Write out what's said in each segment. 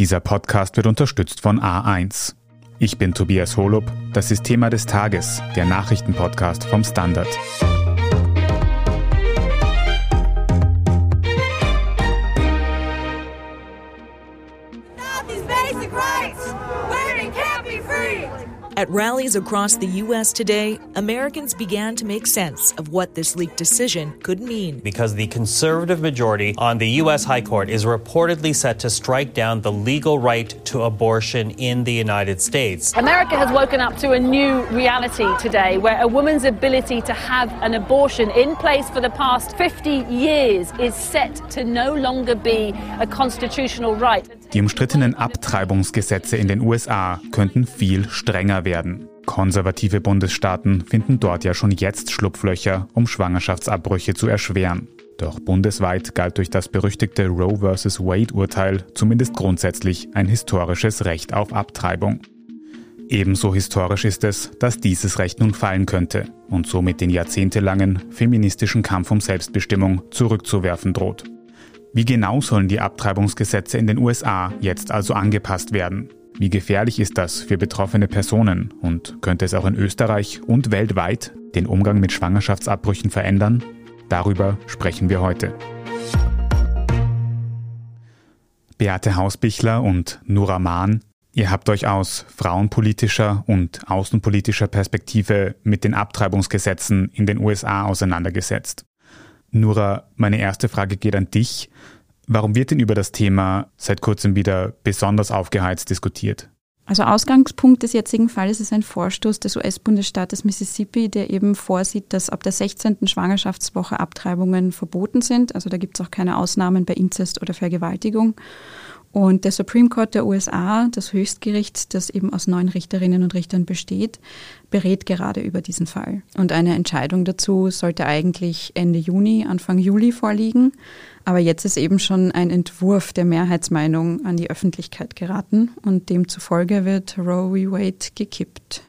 Dieser Podcast wird unterstützt von A1. Ich bin Tobias Holub, das ist Thema des Tages, der Nachrichtenpodcast vom Standard. At rallies across the U.S. today, Americans began to make sense of what this leaked decision could mean. Because the conservative majority on the U.S. High Court is reportedly set to strike down the legal right to abortion in the United States. America has woken up to a new reality today where a woman's ability to have an abortion in place for the past 50 years is set to no longer be a constitutional right. Die umstrittenen Abtreibungsgesetze in den USA könnten viel strenger werden. Konservative Bundesstaaten finden dort ja schon jetzt Schlupflöcher, um Schwangerschaftsabbrüche zu erschweren. Doch bundesweit galt durch das berüchtigte Roe vs. Wade-Urteil zumindest grundsätzlich ein historisches Recht auf Abtreibung. Ebenso historisch ist es, dass dieses Recht nun fallen könnte und somit den jahrzehntelangen feministischen Kampf um Selbstbestimmung zurückzuwerfen droht. Wie genau sollen die Abtreibungsgesetze in den USA jetzt also angepasst werden? Wie gefährlich ist das für betroffene Personen und könnte es auch in Österreich und weltweit den Umgang mit Schwangerschaftsabbrüchen verändern? Darüber sprechen wir heute. Beate Hausbichler und Nura Mahn, ihr habt euch aus frauenpolitischer und außenpolitischer Perspektive mit den Abtreibungsgesetzen in den USA auseinandergesetzt. Nura, meine erste Frage geht an dich. Warum wird denn über das Thema seit kurzem wieder besonders aufgeheizt diskutiert? Also Ausgangspunkt des jetzigen Falles ist ein Vorstoß des US-Bundesstaates Mississippi, der eben vorsieht, dass ab der 16. Schwangerschaftswoche Abtreibungen verboten sind. Also da gibt es auch keine Ausnahmen bei Inzest oder Vergewaltigung. Und der Supreme Court der USA, das Höchstgericht, das eben aus neun Richterinnen und Richtern besteht, berät gerade über diesen Fall. Und eine Entscheidung dazu sollte eigentlich Ende Juni, Anfang Juli vorliegen. Aber jetzt ist eben schon ein Entwurf der Mehrheitsmeinung an die Öffentlichkeit geraten und demzufolge wird Roe v. Wade gekippt.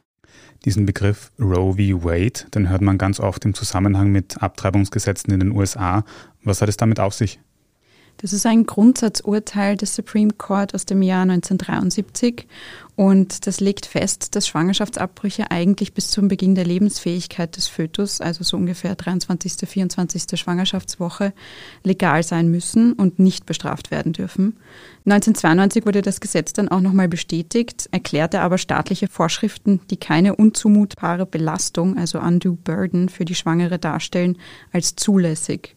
Diesen Begriff Roe v. Wade, den hört man ganz oft im Zusammenhang mit Abtreibungsgesetzen in den USA. Was hat es damit auf sich? Das ist ein Grundsatzurteil des Supreme Court aus dem Jahr 1973 und das legt fest, dass Schwangerschaftsabbrüche eigentlich bis zum Beginn der Lebensfähigkeit des Fötus, also so ungefähr 23., 24. Schwangerschaftswoche, legal sein müssen und nicht bestraft werden dürfen. 1992 wurde das Gesetz dann auch nochmal bestätigt, erklärte aber staatliche Vorschriften, die keine unzumutbare Belastung, also undue burden für die Schwangere darstellen, als zulässig.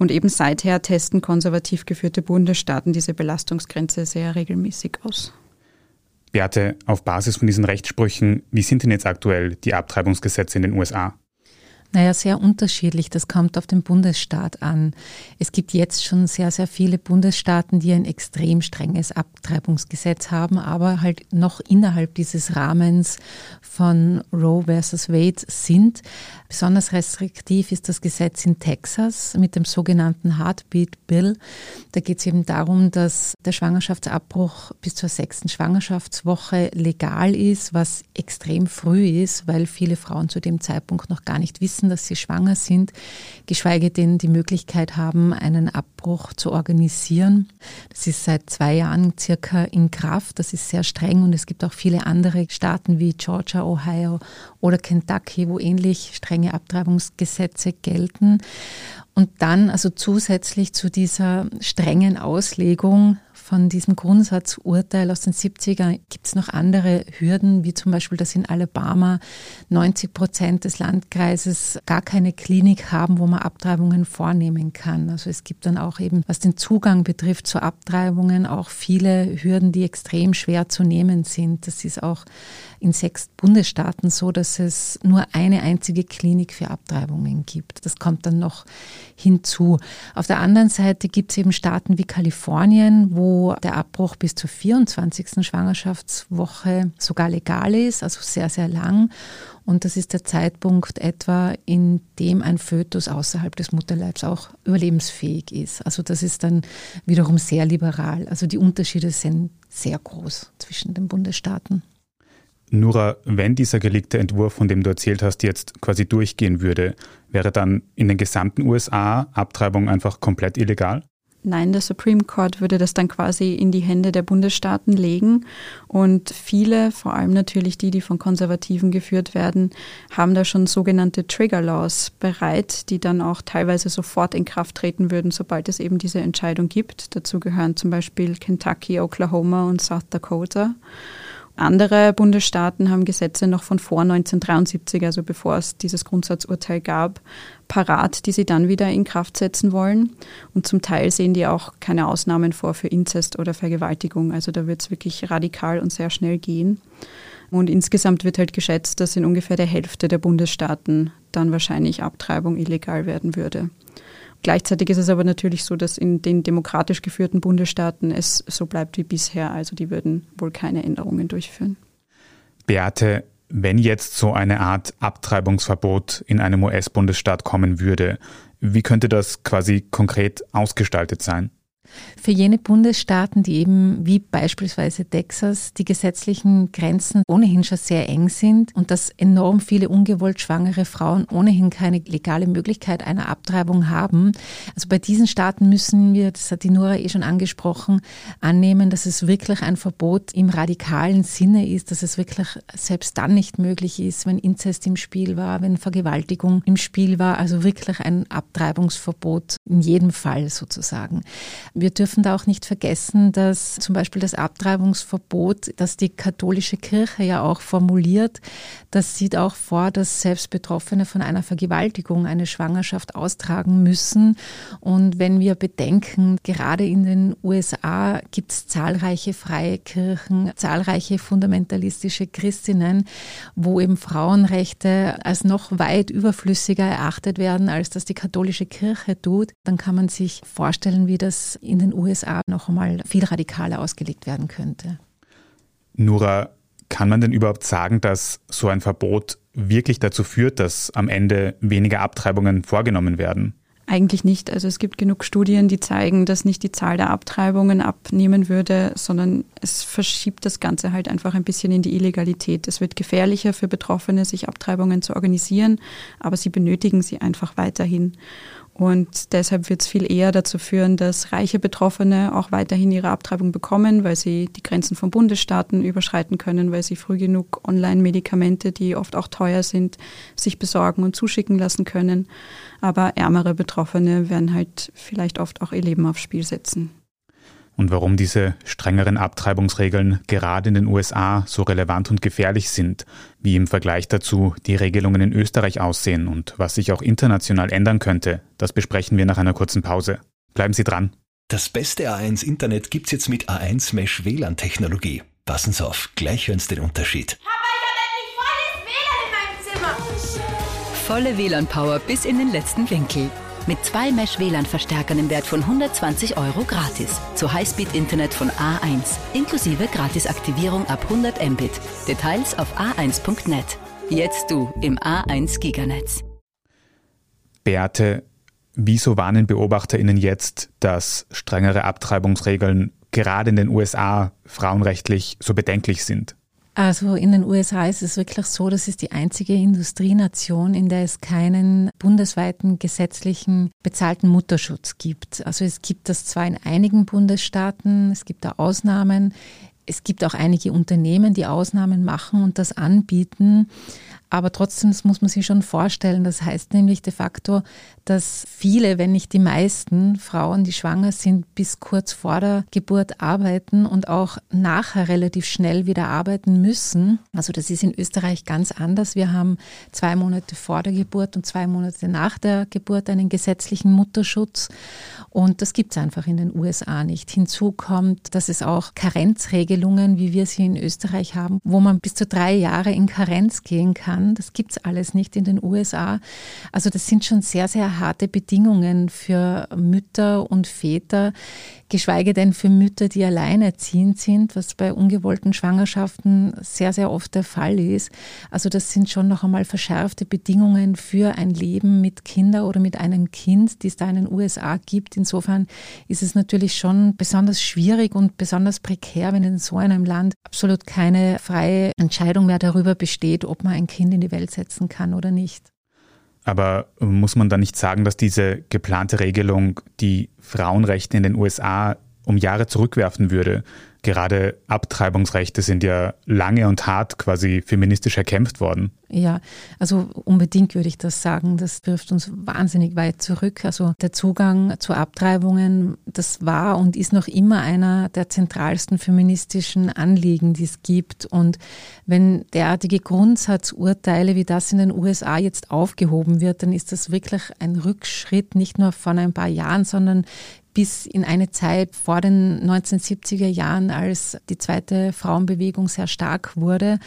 Und eben seither testen konservativ geführte Bundesstaaten diese Belastungsgrenze sehr regelmäßig aus. Beate, auf Basis von diesen Rechtssprüchen, wie sind denn jetzt aktuell die Abtreibungsgesetze in den USA? Naja, sehr unterschiedlich. Das kommt auf den Bundesstaat an. Es gibt jetzt schon sehr, sehr viele Bundesstaaten, die ein extrem strenges Abtreibungsgesetz haben, aber halt noch innerhalb dieses Rahmens von Roe versus Wade sind. Besonders restriktiv ist das Gesetz in Texas mit dem sogenannten Heartbeat Bill. Da geht es eben darum, dass der Schwangerschaftsabbruch bis zur sechsten Schwangerschaftswoche legal ist, was extrem früh ist, weil viele Frauen zu dem Zeitpunkt noch gar nicht wissen, dass sie schwanger sind, geschweige denn die Möglichkeit haben, einen Abbruch zu organisieren. Das ist seit zwei Jahren circa in Kraft. Das ist sehr streng und es gibt auch viele andere Staaten wie Georgia, Ohio oder Kentucky, wo ähnlich streng strenge Abtreibungsgesetze gelten. Und dann also zusätzlich zu dieser strengen Auslegung von diesem Grundsatzurteil aus den 70er gibt es noch andere Hürden, wie zum Beispiel, dass in Alabama 90 Prozent des Landkreises gar keine Klinik haben, wo man Abtreibungen vornehmen kann. Also es gibt dann auch eben, was den Zugang betrifft zu Abtreibungen, auch viele Hürden, die extrem schwer zu nehmen sind. Das ist auch in sechs Bundesstaaten so, dass es nur eine einzige Klinik für Abtreibungen gibt. Das kommt dann noch hinzu. Auf der anderen Seite gibt es eben Staaten wie Kalifornien, wo der Abbruch bis zur 24. Schwangerschaftswoche sogar legal ist, also sehr, sehr lang. Und das ist der Zeitpunkt etwa, in dem ein Fötus außerhalb des Mutterleibs auch überlebensfähig ist. Also das ist dann wiederum sehr liberal. Also die Unterschiede sind sehr groß zwischen den Bundesstaaten. Nura, wenn dieser gelegte Entwurf, von dem du erzählt hast, jetzt quasi durchgehen würde, wäre dann in den gesamten USA Abtreibung einfach komplett illegal? Nein, der Supreme Court würde das dann quasi in die Hände der Bundesstaaten legen. Und viele, vor allem natürlich die, die von Konservativen geführt werden, haben da schon sogenannte Trigger Laws bereit, die dann auch teilweise sofort in Kraft treten würden, sobald es eben diese Entscheidung gibt. Dazu gehören zum Beispiel Kentucky, Oklahoma und South Dakota. Andere Bundesstaaten haben Gesetze noch von vor 1973, also bevor es dieses Grundsatzurteil gab, parat, die sie dann wieder in Kraft setzen wollen. Und zum Teil sehen die auch keine Ausnahmen vor für Inzest oder Vergewaltigung. Also da wird es wirklich radikal und sehr schnell gehen. Und insgesamt wird halt geschätzt, dass in ungefähr der Hälfte der Bundesstaaten dann wahrscheinlich Abtreibung illegal werden würde. Gleichzeitig ist es aber natürlich so, dass in den demokratisch geführten Bundesstaaten es so bleibt wie bisher. Also die würden wohl keine Änderungen durchführen. Beate, wenn jetzt so eine Art Abtreibungsverbot in einem US-Bundesstaat kommen würde, wie könnte das quasi konkret ausgestaltet sein? Für jene Bundesstaaten, die eben wie beispielsweise Texas die gesetzlichen Grenzen ohnehin schon sehr eng sind und dass enorm viele ungewollt schwangere Frauen ohnehin keine legale Möglichkeit einer Abtreibung haben. Also bei diesen Staaten müssen wir, das hat die Nora eh schon angesprochen, annehmen, dass es wirklich ein Verbot im radikalen Sinne ist, dass es wirklich selbst dann nicht möglich ist, wenn Inzest im Spiel war, wenn Vergewaltigung im Spiel war. Also wirklich ein Abtreibungsverbot in jedem Fall sozusagen. Wir dürfen da auch nicht vergessen, dass zum Beispiel das Abtreibungsverbot, das die katholische Kirche ja auch formuliert, das sieht auch vor, dass selbst Betroffene von einer Vergewaltigung eine Schwangerschaft austragen müssen. Und wenn wir bedenken, gerade in den USA gibt es zahlreiche freie Kirchen, zahlreiche fundamentalistische Christinnen, wo eben Frauenrechte als noch weit überflüssiger erachtet werden, als das die katholische Kirche tut, dann kann man sich vorstellen, wie das in den USA noch einmal viel radikaler ausgelegt werden könnte. Nura, kann man denn überhaupt sagen, dass so ein Verbot wirklich dazu führt, dass am Ende weniger Abtreibungen vorgenommen werden? Eigentlich nicht. Also es gibt genug Studien, die zeigen, dass nicht die Zahl der Abtreibungen abnehmen würde, sondern es verschiebt das Ganze halt einfach ein bisschen in die Illegalität. Es wird gefährlicher für Betroffene, sich Abtreibungen zu organisieren, aber sie benötigen sie einfach weiterhin. Und deshalb wird es viel eher dazu führen, dass reiche Betroffene auch weiterhin ihre Abtreibung bekommen, weil sie die Grenzen von Bundesstaaten überschreiten können, weil sie früh genug Online-Medikamente, die oft auch teuer sind, sich besorgen und zuschicken lassen können. Aber ärmere Betroffene werden halt vielleicht oft auch ihr Leben aufs Spiel setzen und warum diese strengeren Abtreibungsregeln gerade in den USA so relevant und gefährlich sind, wie im Vergleich dazu die Regelungen in Österreich aussehen und was sich auch international ändern könnte, das besprechen wir nach einer kurzen Pause. Bleiben Sie dran. Das beste A1 Internet gibt's jetzt mit A1 Mesh WLAN Technologie. Passen Sie auf, gleich hören Sie den Unterschied. Papa, ich habe endlich volles WLAN in meinem Zimmer. Volle WLAN-Power bis in den letzten Winkel. Mit zwei Mesh-WLAN-Verstärkern im Wert von 120 Euro gratis. Zu Highspeed-Internet von A1. Inklusive Gratisaktivierung ab 100 Mbit. Details auf a1.net. Jetzt du im A1 Giganetz. Beate, wieso warnen BeobachterInnen jetzt, dass strengere Abtreibungsregeln gerade in den USA frauenrechtlich so bedenklich sind? Also in den USA ist es wirklich so, das ist die einzige Industrienation, in der es keinen bundesweiten gesetzlichen bezahlten Mutterschutz gibt. Also es gibt das zwar in einigen Bundesstaaten, es gibt da Ausnahmen, es gibt auch einige Unternehmen, die Ausnahmen machen und das anbieten. Aber trotzdem das muss man sich schon vorstellen. Das heißt nämlich de facto, dass viele, wenn nicht die meisten Frauen, die schwanger sind, bis kurz vor der Geburt arbeiten und auch nachher relativ schnell wieder arbeiten müssen. Also das ist in Österreich ganz anders. Wir haben zwei Monate vor der Geburt und zwei Monate nach der Geburt einen gesetzlichen Mutterschutz. Und das gibt es einfach in den USA nicht. Hinzu kommt, dass es auch Karenzregelungen, wie wir sie in Österreich haben, wo man bis zu drei Jahre in Karenz gehen kann kann. Das gibt es alles nicht in den USA. Also das sind schon sehr, sehr harte Bedingungen für Mütter und Väter, geschweige denn für Mütter, die alleinerziehend sind, was bei ungewollten Schwangerschaften sehr, sehr oft der Fall ist. Also das sind schon noch einmal verschärfte Bedingungen für ein Leben mit Kindern oder mit einem Kind, die es da in den USA gibt. Insofern ist es natürlich schon besonders schwierig und besonders prekär, wenn in so einem Land absolut keine freie Entscheidung mehr darüber besteht, ob man ein Kind in die Welt setzen kann oder nicht. Aber muss man da nicht sagen, dass diese geplante Regelung die Frauenrechte in den USA um Jahre zurückwerfen würde? Gerade Abtreibungsrechte sind ja lange und hart quasi feministisch erkämpft worden. Ja, also unbedingt würde ich das sagen. Das wirft uns wahnsinnig weit zurück. Also der Zugang zu Abtreibungen, das war und ist noch immer einer der zentralsten feministischen Anliegen, die es gibt. Und wenn derartige Grundsatzurteile wie das in den USA jetzt aufgehoben wird, dann ist das wirklich ein Rückschritt, nicht nur von ein paar Jahren, sondern bis in eine Zeit vor den 1970er Jahren, als die zweite Frauenbewegung sehr stark wurde.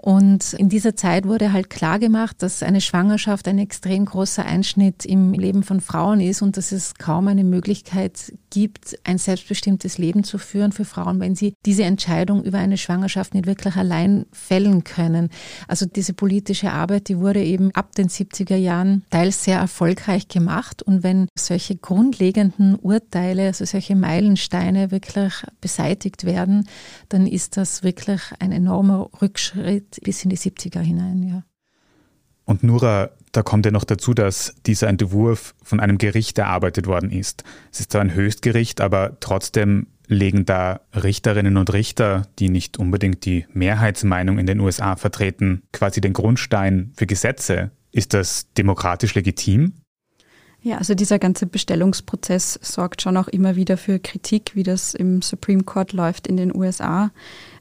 Und in dieser Zeit wurde halt klar gemacht, dass eine Schwangerschaft ein extrem großer Einschnitt im Leben von Frauen ist und dass es kaum eine Möglichkeit gibt, ein selbstbestimmtes Leben zu führen für Frauen, wenn sie diese Entscheidung über eine Schwangerschaft nicht wirklich allein fällen können. Also diese politische Arbeit, die wurde eben ab den 70er Jahren teils sehr erfolgreich gemacht. Und wenn solche grundlegenden Urteile, also solche Meilensteine wirklich beseitigt werden, dann ist das wirklich ein enormer Rückschritt bis in die 70er hinein, ja. Und Nura, da kommt ja noch dazu, dass dieser Entwurf von einem Gericht erarbeitet worden ist. Es ist zwar ein Höchstgericht, aber trotzdem legen da Richterinnen und Richter, die nicht unbedingt die Mehrheitsmeinung in den USA vertreten, quasi den Grundstein für Gesetze. Ist das demokratisch legitim? Ja, also dieser ganze Bestellungsprozess sorgt schon auch immer wieder für Kritik, wie das im Supreme Court läuft in den USA.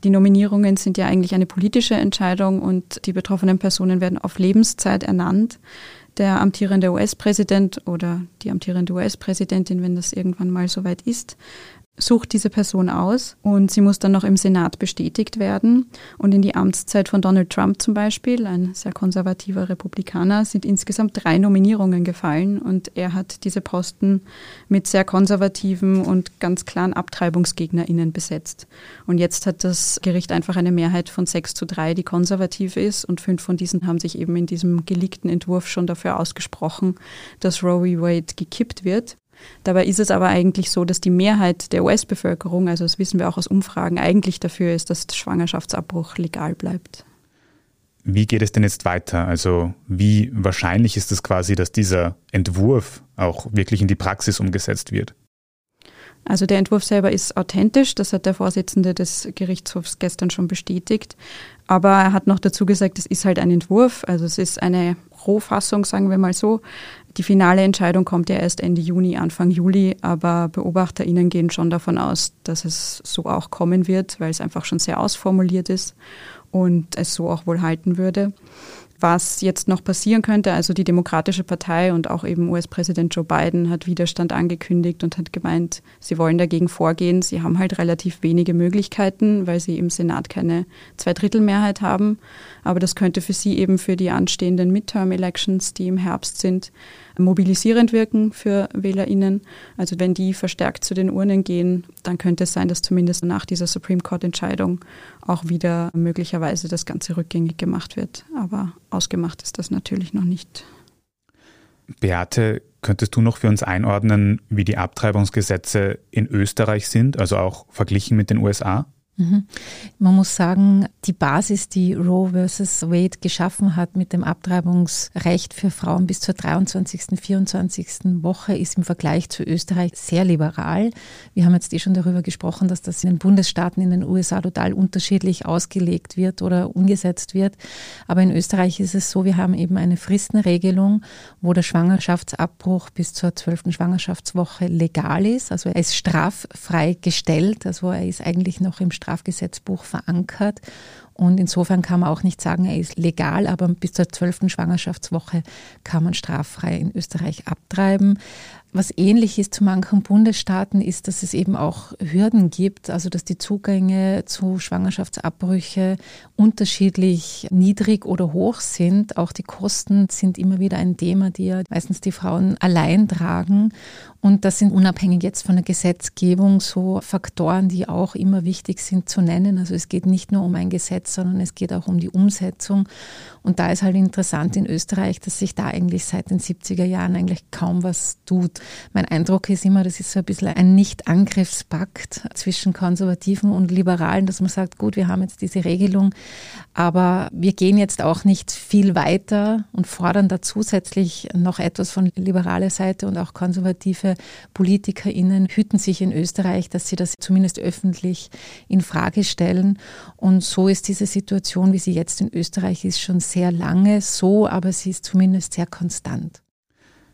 Die Nominierungen sind ja eigentlich eine politische Entscheidung und die betroffenen Personen werden auf Lebenszeit ernannt. Der amtierende US-Präsident oder die amtierende US-Präsidentin, wenn das irgendwann mal soweit ist, sucht diese Person aus und sie muss dann noch im Senat bestätigt werden. Und in die Amtszeit von Donald Trump zum Beispiel, ein sehr konservativer Republikaner, sind insgesamt drei Nominierungen gefallen und er hat diese Posten mit sehr konservativen und ganz klaren AbtreibungsgegnerInnen besetzt. Und jetzt hat das Gericht einfach eine Mehrheit von sechs zu drei, die konservativ ist und fünf von diesen haben sich eben in diesem geleakten Entwurf schon dafür ausgesprochen, dass Roe v. Wade gekippt wird. Dabei ist es aber eigentlich so, dass die Mehrheit der US-Bevölkerung, also das wissen wir auch aus Umfragen, eigentlich dafür ist, dass Schwangerschaftsabbruch legal bleibt. Wie geht es denn jetzt weiter? Also wie wahrscheinlich ist es quasi, dass dieser Entwurf auch wirklich in die Praxis umgesetzt wird? Also der Entwurf selber ist authentisch, das hat der Vorsitzende des Gerichtshofs gestern schon bestätigt. Aber er hat noch dazu gesagt, es ist halt ein Entwurf, also es ist eine Rohfassung, sagen wir mal so. Die finale Entscheidung kommt ja erst Ende Juni, Anfang Juli, aber BeobachterInnen gehen schon davon aus, dass es so auch kommen wird, weil es einfach schon sehr ausformuliert ist und es so auch wohl halten würde was jetzt noch passieren könnte. Also die Demokratische Partei und auch eben US-Präsident Joe Biden hat Widerstand angekündigt und hat gemeint, sie wollen dagegen vorgehen. Sie haben halt relativ wenige Möglichkeiten, weil sie im Senat keine Zweidrittelmehrheit haben. Aber das könnte für sie eben für die anstehenden Midterm-Elections, die im Herbst sind, mobilisierend wirken für WählerInnen. Also wenn die verstärkt zu den Urnen gehen, dann könnte es sein, dass zumindest nach dieser Supreme Court-Entscheidung auch wieder möglicherweise das Ganze rückgängig gemacht wird. Aber ausgemacht ist das natürlich noch nicht. Beate, könntest du noch für uns einordnen, wie die Abtreibungsgesetze in Österreich sind, also auch verglichen mit den USA? Mhm. Man muss sagen, die Basis, die Roe versus Wade geschaffen hat mit dem Abtreibungsrecht für Frauen bis zur 23., 24. Woche, ist im Vergleich zu Österreich sehr liberal. Wir haben jetzt eh schon darüber gesprochen, dass das in den Bundesstaaten in den USA total unterschiedlich ausgelegt wird oder umgesetzt wird. Aber in Österreich ist es so, wir haben eben eine Fristenregelung, wo der Schwangerschaftsabbruch bis zur 12. Schwangerschaftswoche legal ist. Also er ist straffrei gestellt, also er ist eigentlich noch im Straf Strafgesetzbuch verankert. Und insofern kann man auch nicht sagen, er ist legal, aber bis zur zwölften Schwangerschaftswoche kann man straffrei in Österreich abtreiben. Was ähnlich ist zu manchen Bundesstaaten, ist, dass es eben auch Hürden gibt, also dass die Zugänge zu Schwangerschaftsabbrüche unterschiedlich niedrig oder hoch sind. Auch die Kosten sind immer wieder ein Thema, die ja meistens die Frauen allein tragen. Und das sind unabhängig jetzt von der Gesetzgebung so Faktoren, die auch immer wichtig sind zu nennen. Also es geht nicht nur um ein Gesetz, sondern es geht auch um die Umsetzung. Und da ist halt interessant in Österreich, dass sich da eigentlich seit den 70er Jahren eigentlich kaum was tut. Mein Eindruck ist immer, das ist so ein bisschen ein Nicht-Angriffspakt zwischen Konservativen und Liberalen, dass man sagt, gut, wir haben jetzt diese Regelung, aber wir gehen jetzt auch nicht viel weiter und fordern da zusätzlich noch etwas von liberaler Seite und auch konservative PolitikerInnen hüten sich in Österreich, dass sie das zumindest öffentlich in Frage stellen. Und so ist diese Situation, wie sie jetzt in Österreich ist, schon sehr lange so, aber sie ist zumindest sehr konstant.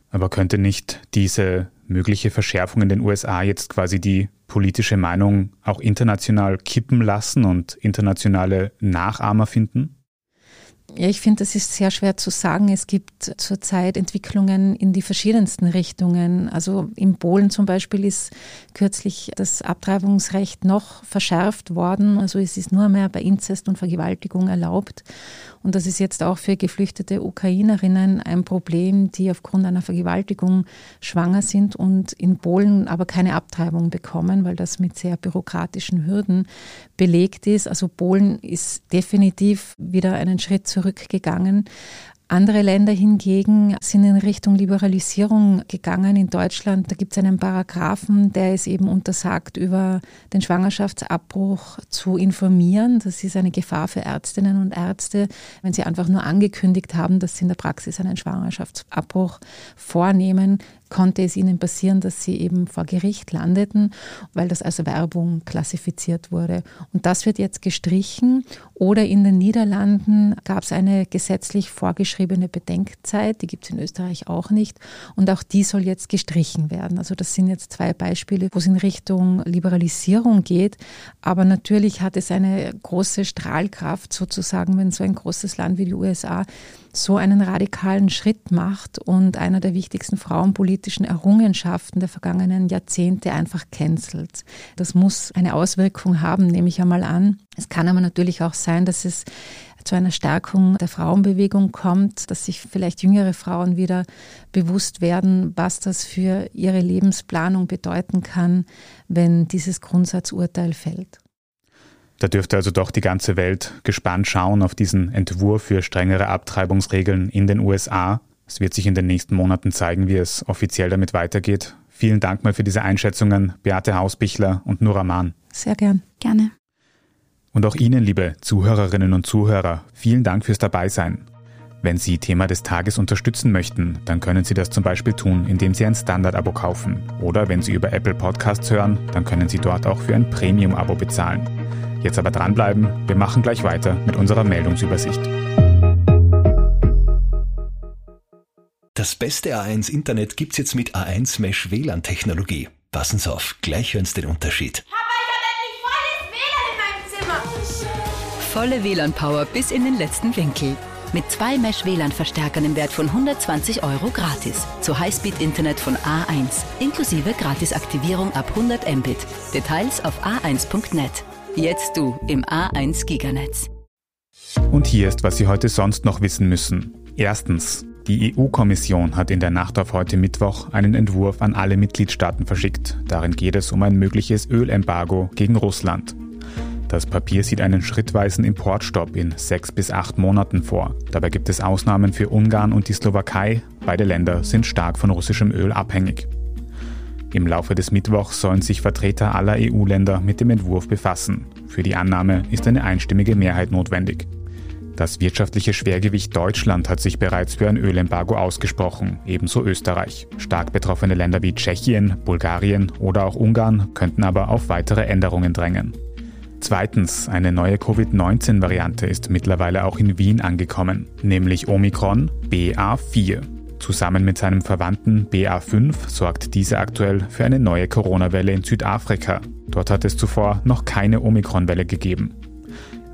Aber könnte nicht diese mögliche Verschärfung in den USA jetzt quasi die politische Meinung auch international kippen lassen und internationale Nachahmer finden? Ja, ich finde, das ist sehr schwer zu sagen. Es gibt zurzeit Entwicklungen in die verschiedensten Richtungen. Also in Polen zum Beispiel ist kürzlich das Abtreibungsrecht noch verschärft worden. Also es ist nur mehr bei Inzest und Vergewaltigung erlaubt. Und das ist jetzt auch für geflüchtete Ukrainerinnen ein Problem, die aufgrund einer Vergewaltigung schwanger sind und in Polen aber keine Abtreibung bekommen, weil das mit sehr bürokratischen Hürden belegt ist. Also Polen ist definitiv wieder einen Schritt zurückgegangen. Andere Länder hingegen sind in Richtung Liberalisierung gegangen. In Deutschland, da gibt es einen Paragraphen, der es eben untersagt, über den Schwangerschaftsabbruch zu informieren. Das ist eine Gefahr für Ärztinnen und Ärzte, wenn sie einfach nur angekündigt haben, dass sie in der Praxis einen Schwangerschaftsabbruch vornehmen, konnte es ihnen passieren, dass sie eben vor Gericht landeten, weil das als Werbung klassifiziert wurde. Und das wird jetzt gestrichen. Oder in den Niederlanden gab es eine gesetzlich vorgeschriebene Bedenkzeit, die gibt es in Österreich auch nicht. Und auch die soll jetzt gestrichen werden. Also das sind jetzt zwei Beispiele, wo es in Richtung Liberalisierung geht. Aber natürlich hat es eine große Strahlkraft sozusagen, wenn so ein großes Land wie die USA so einen radikalen Schritt macht und einer der wichtigsten frauenpolitischen Errungenschaften der vergangenen Jahrzehnte einfach cancelt. Das muss eine Auswirkung haben, nehme ich einmal an. Es kann aber natürlich auch sein, dass es zu einer Stärkung der Frauenbewegung kommt, dass sich vielleicht jüngere Frauen wieder bewusst werden, was das für ihre Lebensplanung bedeuten kann, wenn dieses Grundsatzurteil fällt. Da dürfte also doch die ganze Welt gespannt schauen auf diesen Entwurf für strengere Abtreibungsregeln in den USA. Es wird sich in den nächsten Monaten zeigen, wie es offiziell damit weitergeht. Vielen Dank mal für diese Einschätzungen, Beate Hausbichler und Nura Mahn. Sehr gern. Gerne. Und auch Ihnen, liebe Zuhörerinnen und Zuhörer, vielen Dank fürs Dabeisein. Wenn Sie Thema des Tages unterstützen möchten, dann können Sie das zum Beispiel tun, indem Sie ein Standard-Abo kaufen. Oder wenn Sie über Apple Podcasts hören, dann können Sie dort auch für ein Premium-Abo bezahlen. Jetzt aber dranbleiben, wir machen gleich weiter mit unserer Meldungsübersicht. Das beste A1 Internet gibt's jetzt mit A1 Mesh WLAN Technologie. Passen Sie auf, gleich hören Sie den Unterschied. Papa, ich habe endlich volles WLAN in meinem Zimmer. Volle WLAN-Power bis in den letzten Winkel. Mit zwei Mesh-WLAN-Verstärkern im Wert von 120 Euro gratis. Zu Highspeed-Internet von A1. Inklusive Gratisaktivierung ab 100 Mbit. Details auf a1.net. Jetzt du im A1 Giganetz. Und hier ist, was Sie heute sonst noch wissen müssen. Erstens. Die EU-Kommission hat in der Nacht auf heute Mittwoch einen Entwurf an alle Mitgliedstaaten verschickt. Darin geht es um ein mögliches Ölembargo gegen Russland. Das Papier sieht einen schrittweisen Importstopp in sechs bis acht Monaten vor. Dabei gibt es Ausnahmen für Ungarn und die Slowakei. Beide Länder sind stark von russischem Öl abhängig. Im Laufe des Mittwochs sollen sich Vertreter aller EU-Länder mit dem Entwurf befassen. Für die Annahme ist eine einstimmige Mehrheit notwendig. Das wirtschaftliche Schwergewicht Deutschland hat sich bereits für ein Ölembargo ausgesprochen, ebenso Österreich. Stark betroffene Länder wie Tschechien, Bulgarien oder auch Ungarn könnten aber auf weitere Änderungen drängen. Zweitens, eine neue Covid-19-Variante ist mittlerweile auch in Wien angekommen, nämlich Omikron BA4. Zusammen mit seinem Verwandten BA5 sorgt diese aktuell für eine neue Corona-Welle in Südafrika. Dort hat es zuvor noch keine Omikron-Welle gegeben.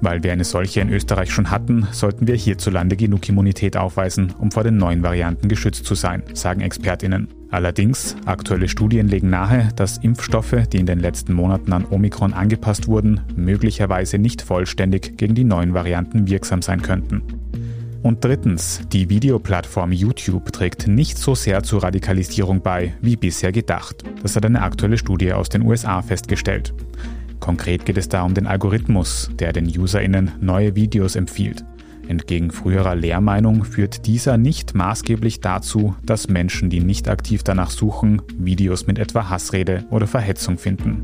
Weil wir eine solche in Österreich schon hatten, sollten wir hierzulande genug Immunität aufweisen, um vor den neuen Varianten geschützt zu sein, sagen Expertinnen. Allerdings, aktuelle Studien legen nahe, dass Impfstoffe, die in den letzten Monaten an Omikron angepasst wurden, möglicherweise nicht vollständig gegen die neuen Varianten wirksam sein könnten. Und drittens, die Videoplattform YouTube trägt nicht so sehr zur Radikalisierung bei, wie bisher gedacht. Das hat eine aktuelle Studie aus den USA festgestellt. Konkret geht es da um den Algorithmus, der den UserInnen neue Videos empfiehlt. Entgegen früherer Lehrmeinung führt dieser nicht maßgeblich dazu, dass Menschen, die nicht aktiv danach suchen, Videos mit etwa Hassrede oder Verhetzung finden.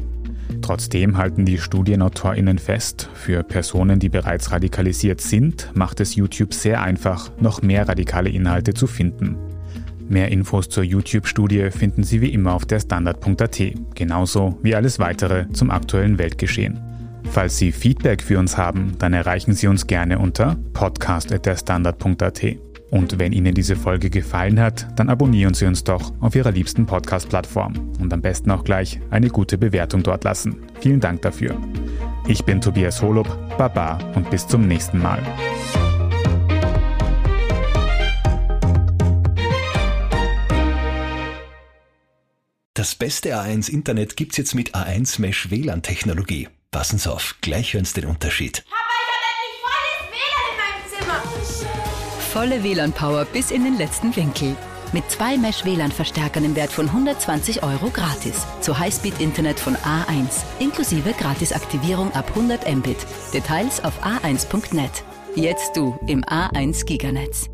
Trotzdem halten die Studienautorinnen fest, für Personen, die bereits radikalisiert sind, macht es YouTube sehr einfach, noch mehr radikale Inhalte zu finden. Mehr Infos zur YouTube-Studie finden Sie wie immer auf der Standard.at, genauso wie alles weitere zum aktuellen Weltgeschehen. Falls Sie Feedback für uns haben, dann erreichen Sie uns gerne unter podcast.derstandard.at. Und wenn Ihnen diese Folge gefallen hat, dann abonnieren Sie uns doch auf Ihrer liebsten Podcast-Plattform und am besten auch gleich eine gute Bewertung dort lassen. Vielen Dank dafür. Ich bin Tobias Holub, Baba und bis zum nächsten Mal. Das beste A1 Internet gibt's jetzt mit A1 Mesh WLAN Technologie. Passen Sie auf, gleich hören Sie den Unterschied. Papa, ich habe endlich volles WLAN in meinem Zimmer. Volle WLAN-Power bis in den letzten Winkel. Mit zwei Mesh-WLAN-Verstärkern im Wert von 120 Euro gratis. Zu Highspeed-Internet von A1. Inklusive Gratisaktivierung ab 100 Mbit. Details auf a1.net. Jetzt du im A1 Giganetz.